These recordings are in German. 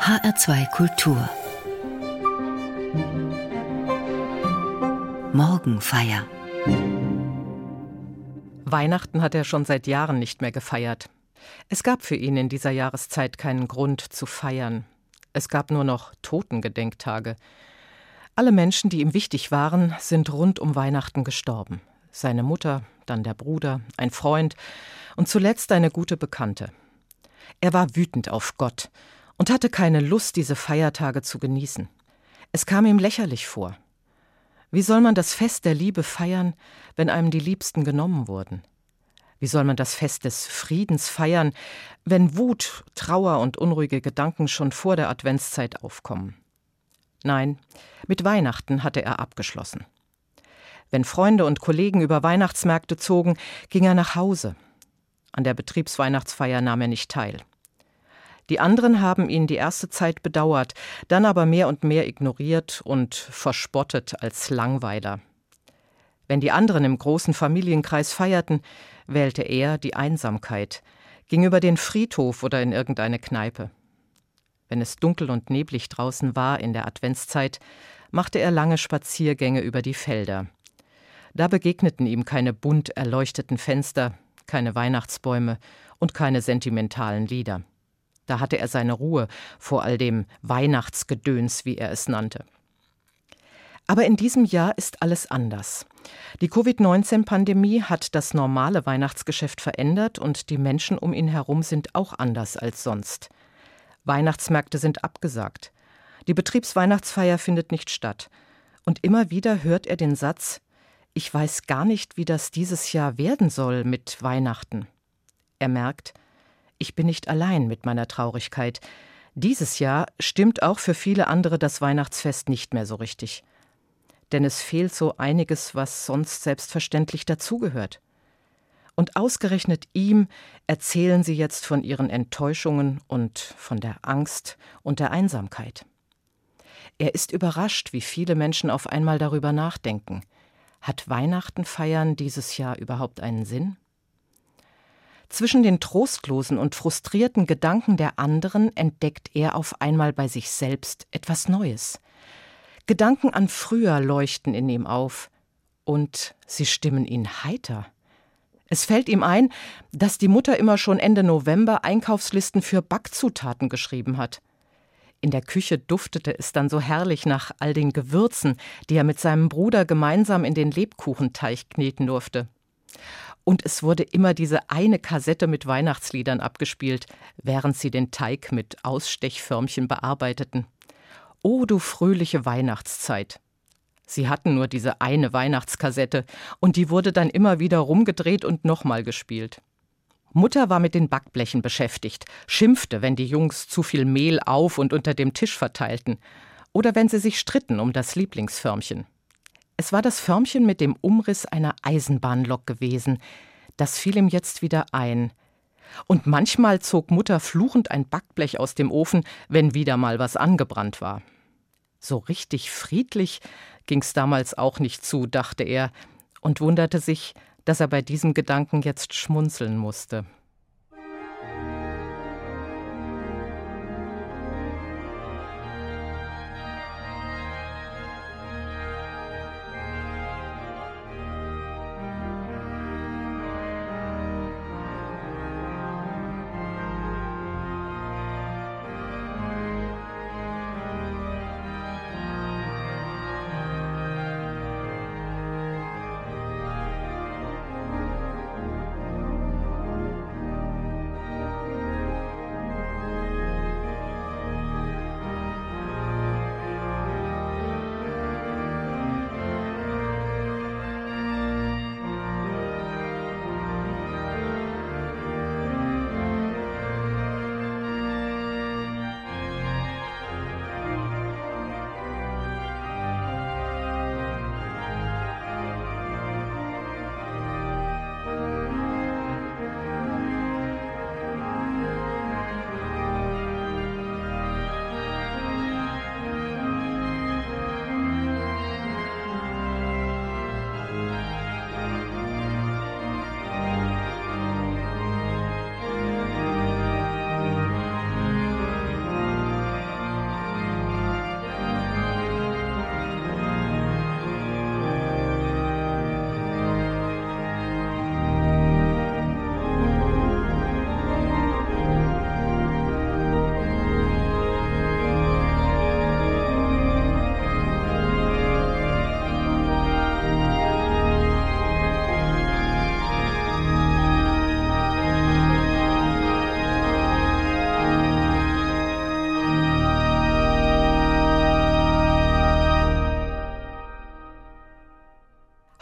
HR2 Kultur Morgenfeier Weihnachten hat er schon seit Jahren nicht mehr gefeiert. Es gab für ihn in dieser Jahreszeit keinen Grund zu feiern. Es gab nur noch Totengedenktage. Alle Menschen, die ihm wichtig waren, sind rund um Weihnachten gestorben. Seine Mutter, dann der Bruder, ein Freund und zuletzt eine gute Bekannte. Er war wütend auf Gott und hatte keine Lust, diese Feiertage zu genießen. Es kam ihm lächerlich vor. Wie soll man das Fest der Liebe feiern, wenn einem die Liebsten genommen wurden? Wie soll man das Fest des Friedens feiern, wenn Wut, Trauer und unruhige Gedanken schon vor der Adventszeit aufkommen? Nein, mit Weihnachten hatte er abgeschlossen. Wenn Freunde und Kollegen über Weihnachtsmärkte zogen, ging er nach Hause. An der Betriebsweihnachtsfeier nahm er nicht teil. Die anderen haben ihn die erste Zeit bedauert, dann aber mehr und mehr ignoriert und verspottet als Langweiler. Wenn die anderen im großen Familienkreis feierten, wählte er die Einsamkeit, ging über den Friedhof oder in irgendeine Kneipe. Wenn es dunkel und neblig draußen war in der Adventszeit, machte er lange Spaziergänge über die Felder. Da begegneten ihm keine bunt erleuchteten Fenster, keine Weihnachtsbäume und keine sentimentalen Lieder. Da hatte er seine Ruhe vor all dem Weihnachtsgedöns, wie er es nannte. Aber in diesem Jahr ist alles anders. Die Covid-19-Pandemie hat das normale Weihnachtsgeschäft verändert und die Menschen um ihn herum sind auch anders als sonst. Weihnachtsmärkte sind abgesagt. Die Betriebsweihnachtsfeier findet nicht statt. Und immer wieder hört er den Satz, ich weiß gar nicht, wie das dieses Jahr werden soll mit Weihnachten. Er merkt, ich bin nicht allein mit meiner Traurigkeit. Dieses Jahr stimmt auch für viele andere das Weihnachtsfest nicht mehr so richtig. Denn es fehlt so einiges, was sonst selbstverständlich dazugehört. Und ausgerechnet ihm erzählen sie jetzt von ihren Enttäuschungen und von der Angst und der Einsamkeit. Er ist überrascht, wie viele Menschen auf einmal darüber nachdenken. Hat Weihnachten feiern dieses Jahr überhaupt einen Sinn? Zwischen den trostlosen und frustrierten Gedanken der anderen entdeckt er auf einmal bei sich selbst etwas Neues. Gedanken an früher leuchten in ihm auf, und sie stimmen ihn heiter. Es fällt ihm ein, dass die Mutter immer schon Ende November Einkaufslisten für Backzutaten geschrieben hat. In der Küche duftete es dann so herrlich nach all den Gewürzen, die er mit seinem Bruder gemeinsam in den Lebkuchenteig kneten durfte. Und es wurde immer diese eine Kassette mit Weihnachtsliedern abgespielt, während sie den Teig mit Ausstechförmchen bearbeiteten. O du fröhliche Weihnachtszeit. Sie hatten nur diese eine Weihnachtskassette, und die wurde dann immer wieder rumgedreht und nochmal gespielt. Mutter war mit den Backblechen beschäftigt, schimpfte, wenn die Jungs zu viel Mehl auf und unter dem Tisch verteilten, oder wenn sie sich stritten um das Lieblingsförmchen. Es war das Förmchen mit dem Umriss einer Eisenbahnlok gewesen. Das fiel ihm jetzt wieder ein. Und manchmal zog Mutter fluchend ein Backblech aus dem Ofen, wenn wieder mal was angebrannt war. So richtig friedlich ging's damals auch nicht zu, dachte er und wunderte sich, dass er bei diesem Gedanken jetzt schmunzeln musste.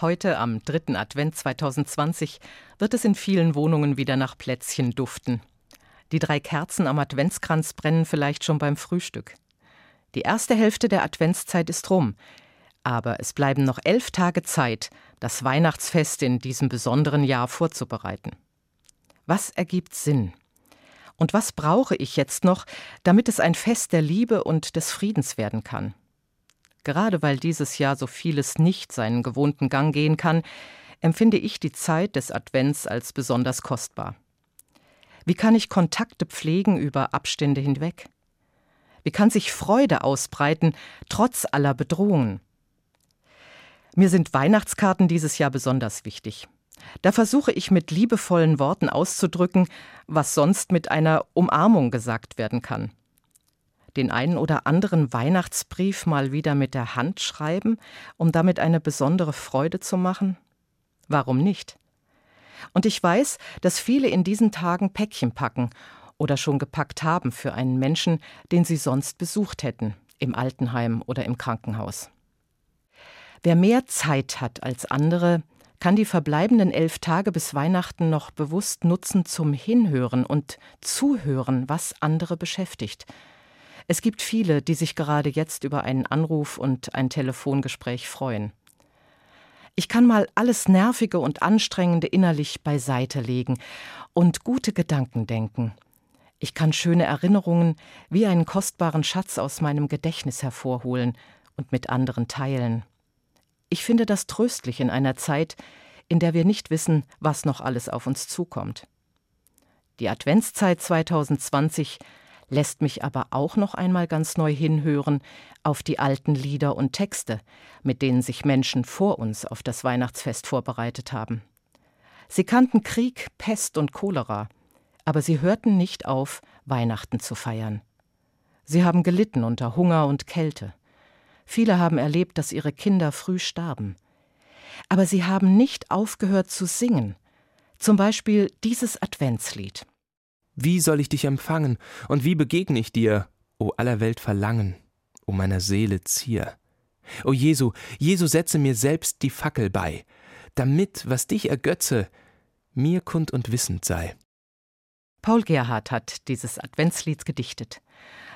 Heute, am dritten Advent 2020, wird es in vielen Wohnungen wieder nach Plätzchen duften. Die drei Kerzen am Adventskranz brennen vielleicht schon beim Frühstück. Die erste Hälfte der Adventszeit ist rum, aber es bleiben noch elf Tage Zeit, das Weihnachtsfest in diesem besonderen Jahr vorzubereiten. Was ergibt Sinn? Und was brauche ich jetzt noch, damit es ein Fest der Liebe und des Friedens werden kann? Gerade weil dieses Jahr so vieles nicht seinen gewohnten Gang gehen kann, empfinde ich die Zeit des Advents als besonders kostbar. Wie kann ich Kontakte pflegen über Abstände hinweg? Wie kann sich Freude ausbreiten, trotz aller Bedrohungen? Mir sind Weihnachtskarten dieses Jahr besonders wichtig. Da versuche ich mit liebevollen Worten auszudrücken, was sonst mit einer Umarmung gesagt werden kann den einen oder anderen Weihnachtsbrief mal wieder mit der Hand schreiben, um damit eine besondere Freude zu machen? Warum nicht? Und ich weiß, dass viele in diesen Tagen Päckchen packen oder schon gepackt haben für einen Menschen, den sie sonst besucht hätten, im Altenheim oder im Krankenhaus. Wer mehr Zeit hat als andere, kann die verbleibenden elf Tage bis Weihnachten noch bewusst nutzen zum Hinhören und Zuhören, was andere beschäftigt, es gibt viele, die sich gerade jetzt über einen Anruf und ein Telefongespräch freuen. Ich kann mal alles Nervige und Anstrengende innerlich beiseite legen und gute Gedanken denken. Ich kann schöne Erinnerungen wie einen kostbaren Schatz aus meinem Gedächtnis hervorholen und mit anderen teilen. Ich finde das tröstlich in einer Zeit, in der wir nicht wissen, was noch alles auf uns zukommt. Die Adventszeit 2020 lässt mich aber auch noch einmal ganz neu hinhören auf die alten Lieder und Texte, mit denen sich Menschen vor uns auf das Weihnachtsfest vorbereitet haben. Sie kannten Krieg, Pest und Cholera, aber sie hörten nicht auf, Weihnachten zu feiern. Sie haben gelitten unter Hunger und Kälte. Viele haben erlebt, dass ihre Kinder früh starben. Aber sie haben nicht aufgehört zu singen, zum Beispiel dieses Adventslied. Wie soll ich dich empfangen und wie begegne ich dir, o aller Welt Verlangen, o meiner Seele Zier? O Jesu, Jesu, setze mir selbst die Fackel bei, damit, was dich ergötze, mir kund und wissend sei. Paul Gerhardt hat dieses Adventslied gedichtet.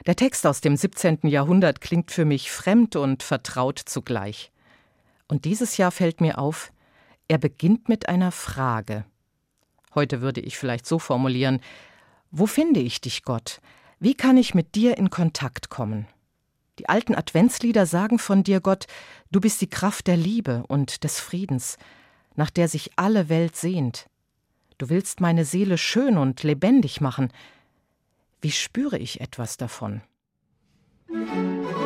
Der Text aus dem 17. Jahrhundert klingt für mich fremd und vertraut zugleich. Und dieses Jahr fällt mir auf, er beginnt mit einer Frage. Heute würde ich vielleicht so formulieren, wo finde ich dich, Gott? Wie kann ich mit dir in Kontakt kommen? Die alten Adventslieder sagen von dir, Gott, du bist die Kraft der Liebe und des Friedens, nach der sich alle Welt sehnt. Du willst meine Seele schön und lebendig machen. Wie spüre ich etwas davon? Musik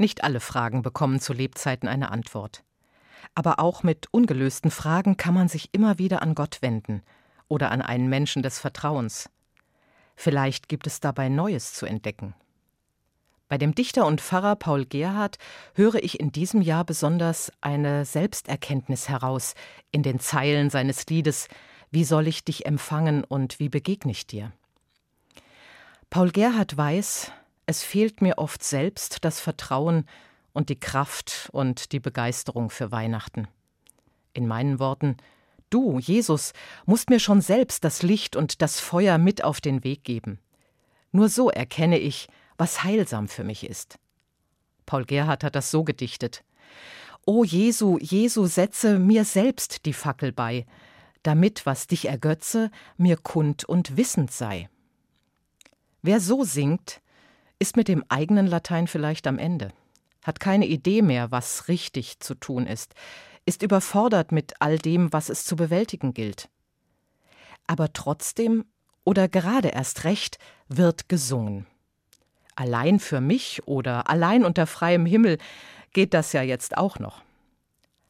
Nicht alle Fragen bekommen zu Lebzeiten eine Antwort. Aber auch mit ungelösten Fragen kann man sich immer wieder an Gott wenden oder an einen Menschen des Vertrauens. Vielleicht gibt es dabei Neues zu entdecken. Bei dem Dichter und Pfarrer Paul Gerhardt höre ich in diesem Jahr besonders eine Selbsterkenntnis heraus in den Zeilen seines Liedes Wie soll ich dich empfangen und wie begegne ich dir? Paul Gerhard weiß, es fehlt mir oft selbst das Vertrauen und die Kraft und die Begeisterung für Weihnachten. In meinen Worten, du, Jesus, musst mir schon selbst das Licht und das Feuer mit auf den Weg geben. Nur so erkenne ich, was heilsam für mich ist. Paul Gerhard hat das so gedichtet. O Jesu, Jesu, setze mir selbst die Fackel bei, damit, was dich ergötze, mir kund und wissend sei. Wer so singt, ist mit dem eigenen Latein vielleicht am Ende, hat keine Idee mehr, was richtig zu tun ist, ist überfordert mit all dem, was es zu bewältigen gilt. Aber trotzdem oder gerade erst recht wird gesungen. Allein für mich oder allein unter freiem Himmel geht das ja jetzt auch noch.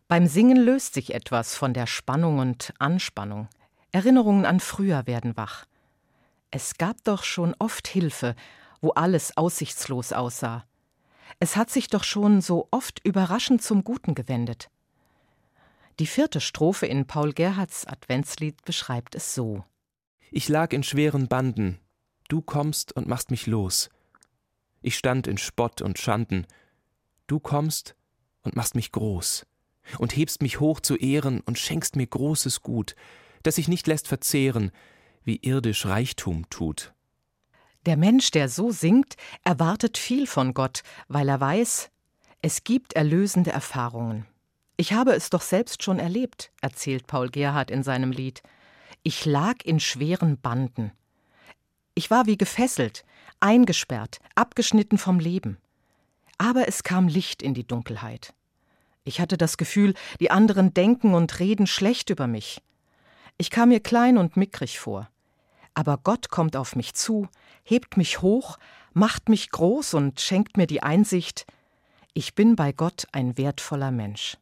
Beim Singen löst sich etwas von der Spannung und Anspannung. Erinnerungen an früher werden wach. Es gab doch schon oft Hilfe, wo alles aussichtslos aussah. Es hat sich doch schon so oft überraschend zum Guten gewendet. Die vierte Strophe in Paul Gerhards Adventslied beschreibt es so: Ich lag in schweren Banden, du kommst und machst mich los. Ich stand in Spott und Schanden, du kommst und machst mich groß und hebst mich hoch zu Ehren und schenkst mir großes Gut, das sich nicht lässt verzehren, wie irdisch Reichtum tut. Der Mensch, der so singt, erwartet viel von Gott, weil er weiß, es gibt erlösende Erfahrungen. Ich habe es doch selbst schon erlebt, erzählt Paul Gerhard in seinem Lied. Ich lag in schweren Banden. Ich war wie gefesselt, eingesperrt, abgeschnitten vom Leben. Aber es kam Licht in die Dunkelheit. Ich hatte das Gefühl, die anderen denken und reden schlecht über mich. Ich kam mir klein und mickrig vor. Aber Gott kommt auf mich zu, hebt mich hoch, macht mich groß und schenkt mir die Einsicht, ich bin bei Gott ein wertvoller Mensch.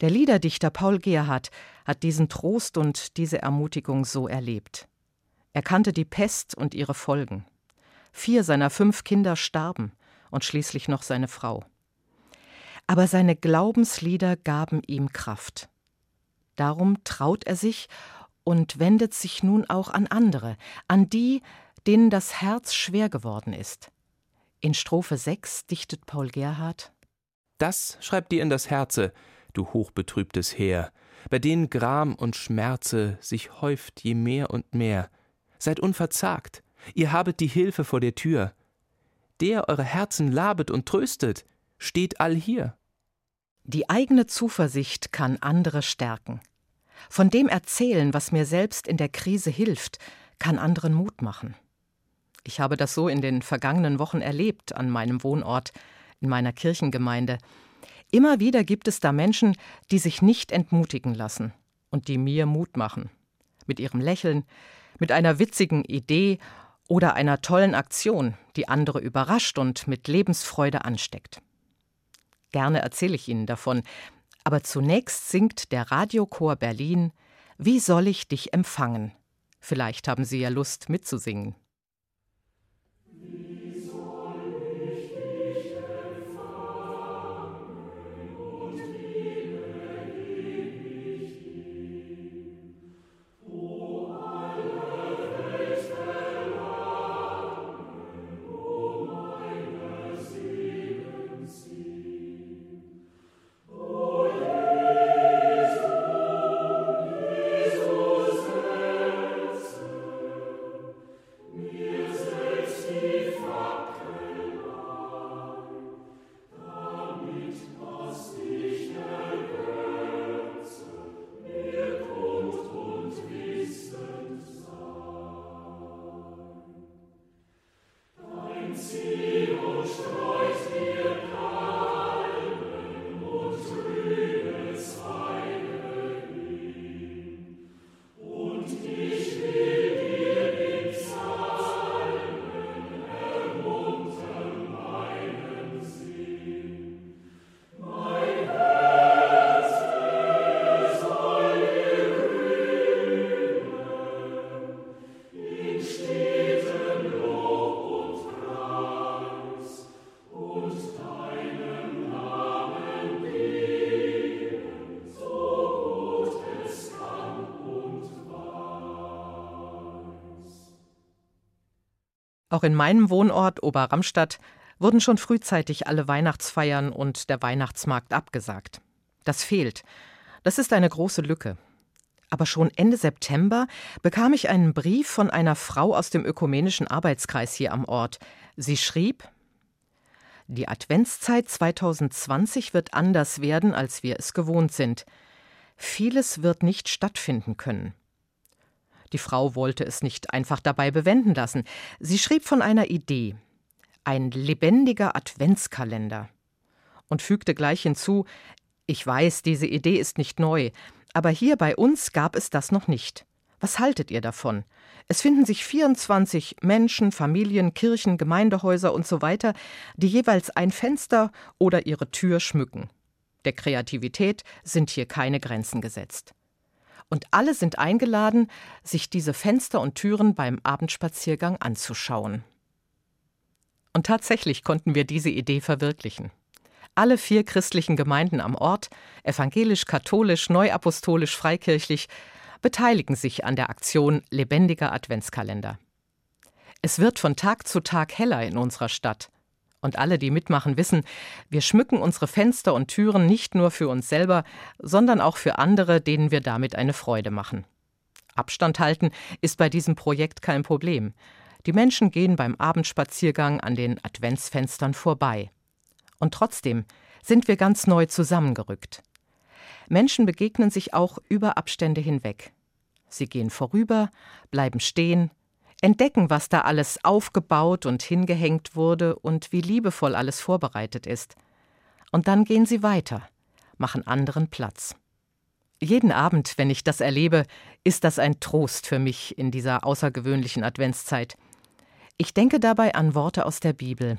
Der Liederdichter Paul Gerhardt hat diesen Trost und diese Ermutigung so erlebt. Er kannte die Pest und ihre Folgen. Vier seiner fünf Kinder starben und schließlich noch seine Frau aber seine Glaubenslieder gaben ihm Kraft. Darum traut er sich und wendet sich nun auch an andere, an die, denen das Herz schwer geworden ist. In Strophe 6 dichtet Paul Gerhard Das schreibt dir in das Herze, du hochbetrübtes Heer, bei denen Gram und Schmerze sich häuft je mehr und mehr. Seid unverzagt, ihr habet die Hilfe vor der Tür. Der eure Herzen labet und tröstet, steht all hier. Die eigene Zuversicht kann andere stärken. Von dem erzählen, was mir selbst in der Krise hilft, kann anderen Mut machen. Ich habe das so in den vergangenen Wochen erlebt an meinem Wohnort, in meiner Kirchengemeinde. Immer wieder gibt es da Menschen, die sich nicht entmutigen lassen und die mir Mut machen. Mit ihrem Lächeln, mit einer witzigen Idee oder einer tollen Aktion, die andere überrascht und mit Lebensfreude ansteckt. Gerne erzähle ich Ihnen davon. Aber zunächst singt der Radiochor Berlin Wie soll ich dich empfangen? Vielleicht haben Sie ja Lust mitzusingen. Auch in meinem Wohnort Oberramstadt wurden schon frühzeitig alle Weihnachtsfeiern und der Weihnachtsmarkt abgesagt. Das fehlt. Das ist eine große Lücke. Aber schon Ende September bekam ich einen Brief von einer Frau aus dem ökumenischen Arbeitskreis hier am Ort. Sie schrieb Die Adventszeit 2020 wird anders werden, als wir es gewohnt sind. Vieles wird nicht stattfinden können. Die Frau wollte es nicht einfach dabei bewenden lassen. Sie schrieb von einer Idee. Ein lebendiger Adventskalender. Und fügte gleich hinzu, ich weiß, diese Idee ist nicht neu, aber hier bei uns gab es das noch nicht. Was haltet ihr davon? Es finden sich 24 Menschen, Familien, Kirchen, Gemeindehäuser und so weiter, die jeweils ein Fenster oder ihre Tür schmücken. Der Kreativität sind hier keine Grenzen gesetzt. Und alle sind eingeladen, sich diese Fenster und Türen beim Abendspaziergang anzuschauen. Und tatsächlich konnten wir diese Idee verwirklichen. Alle vier christlichen Gemeinden am Ort, evangelisch, katholisch, neuapostolisch, freikirchlich, beteiligen sich an der Aktion Lebendiger Adventskalender. Es wird von Tag zu Tag heller in unserer Stadt. Und alle, die mitmachen, wissen, wir schmücken unsere Fenster und Türen nicht nur für uns selber, sondern auch für andere, denen wir damit eine Freude machen. Abstand halten ist bei diesem Projekt kein Problem. Die Menschen gehen beim Abendspaziergang an den Adventsfenstern vorbei. Und trotzdem sind wir ganz neu zusammengerückt. Menschen begegnen sich auch über Abstände hinweg. Sie gehen vorüber, bleiben stehen, entdecken, was da alles aufgebaut und hingehängt wurde und wie liebevoll alles vorbereitet ist. Und dann gehen sie weiter, machen anderen Platz. Jeden Abend, wenn ich das erlebe, ist das ein Trost für mich in dieser außergewöhnlichen Adventszeit. Ich denke dabei an Worte aus der Bibel.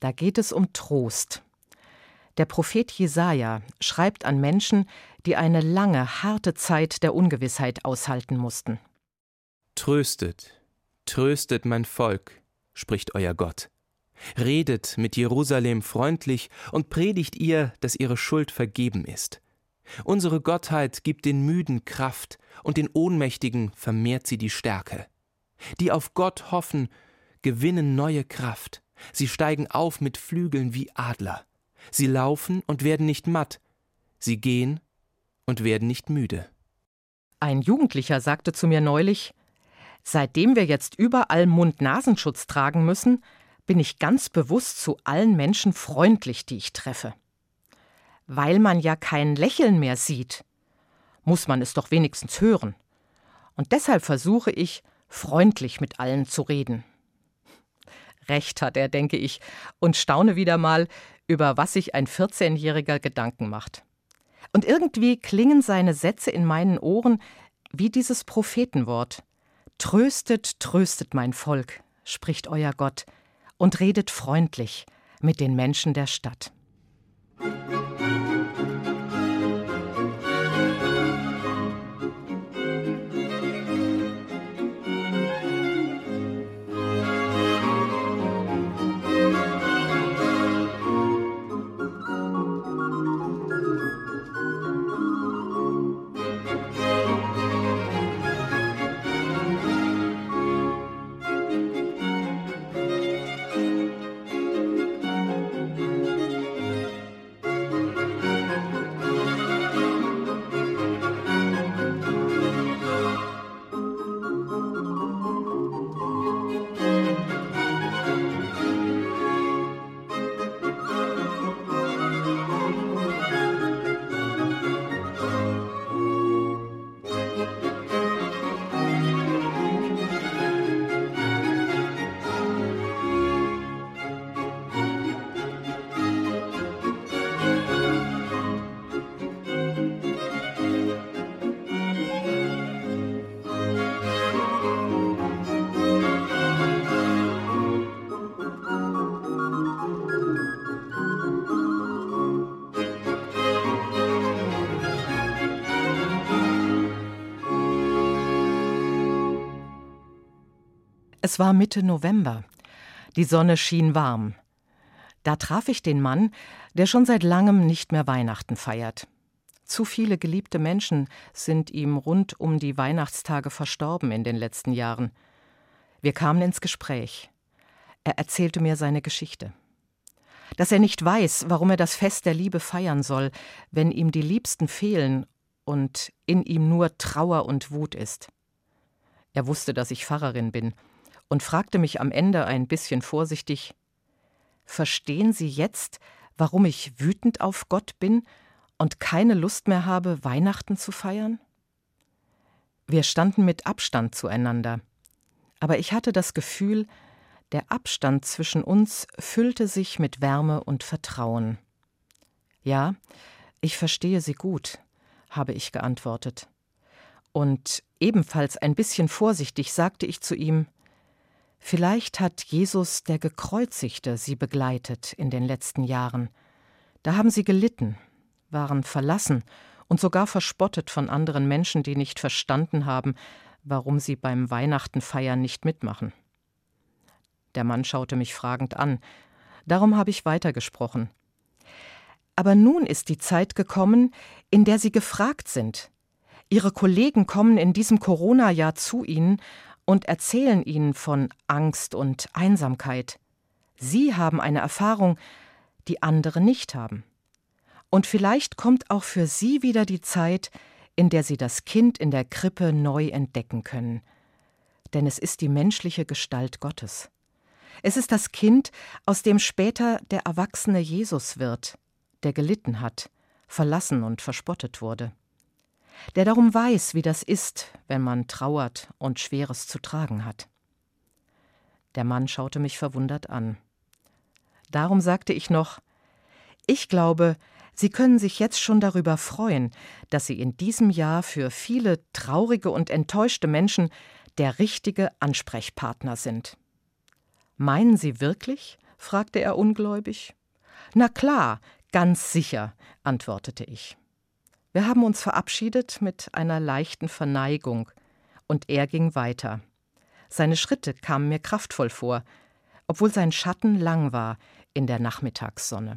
Da geht es um Trost. Der Prophet Jesaja schreibt an Menschen, die eine lange, harte Zeit der Ungewissheit aushalten mussten. Tröstet, tröstet mein Volk, spricht euer Gott. Redet mit Jerusalem freundlich und predigt ihr, dass ihre Schuld vergeben ist. Unsere Gottheit gibt den Müden Kraft und den Ohnmächtigen vermehrt sie die Stärke. Die auf Gott hoffen, gewinnen neue Kraft. Sie steigen auf mit Flügeln wie Adler. Sie laufen und werden nicht matt. Sie gehen und werden nicht müde. Ein Jugendlicher sagte zu mir neulich, seitdem wir jetzt überall Mund-Nasenschutz tragen müssen, bin ich ganz bewusst zu allen Menschen freundlich, die ich treffe. Weil man ja kein Lächeln mehr sieht, muss man es doch wenigstens hören. Und deshalb versuche ich, freundlich mit allen zu reden. Recht hat er, denke ich, und staune wieder mal, über was sich ein 14-Jähriger Gedanken macht. Und irgendwie klingen seine Sätze in meinen Ohren wie dieses Prophetenwort. Tröstet, tröstet mein Volk, spricht euer Gott, und redet freundlich mit den Menschen der Stadt. Es war Mitte November. Die Sonne schien warm. Da traf ich den Mann, der schon seit langem nicht mehr Weihnachten feiert. Zu viele geliebte Menschen sind ihm rund um die Weihnachtstage verstorben in den letzten Jahren. Wir kamen ins Gespräch. Er erzählte mir seine Geschichte. Dass er nicht weiß, warum er das Fest der Liebe feiern soll, wenn ihm die Liebsten fehlen und in ihm nur Trauer und Wut ist. Er wusste, dass ich Pfarrerin bin und fragte mich am Ende ein bisschen vorsichtig Verstehen Sie jetzt, warum ich wütend auf Gott bin und keine Lust mehr habe, Weihnachten zu feiern? Wir standen mit Abstand zueinander, aber ich hatte das Gefühl, der Abstand zwischen uns füllte sich mit Wärme und Vertrauen. Ja, ich verstehe Sie gut, habe ich geantwortet. Und ebenfalls ein bisschen vorsichtig sagte ich zu ihm Vielleicht hat Jesus der Gekreuzigte Sie begleitet in den letzten Jahren. Da haben Sie gelitten, waren verlassen und sogar verspottet von anderen Menschen, die nicht verstanden haben, warum sie beim Weihnachtenfeiern nicht mitmachen. Der Mann schaute mich fragend an. Darum habe ich weitergesprochen. Aber nun ist die Zeit gekommen, in der Sie gefragt sind. Ihre Kollegen kommen in diesem Corona-Jahr zu Ihnen und erzählen Ihnen von Angst und Einsamkeit. Sie haben eine Erfahrung, die andere nicht haben. Und vielleicht kommt auch für Sie wieder die Zeit, in der Sie das Kind in der Krippe neu entdecken können. Denn es ist die menschliche Gestalt Gottes. Es ist das Kind, aus dem später der erwachsene Jesus wird, der gelitten hat, verlassen und verspottet wurde. Der darum weiß, wie das ist, wenn man trauert und Schweres zu tragen hat. Der Mann schaute mich verwundert an. Darum sagte ich noch Ich glaube, Sie können sich jetzt schon darüber freuen, dass Sie in diesem Jahr für viele traurige und enttäuschte Menschen der richtige Ansprechpartner sind. Meinen Sie wirklich? fragte er ungläubig. Na klar, ganz sicher, antwortete ich. Wir haben uns verabschiedet mit einer leichten Verneigung, und er ging weiter. Seine Schritte kamen mir kraftvoll vor, obwohl sein Schatten lang war in der Nachmittagssonne.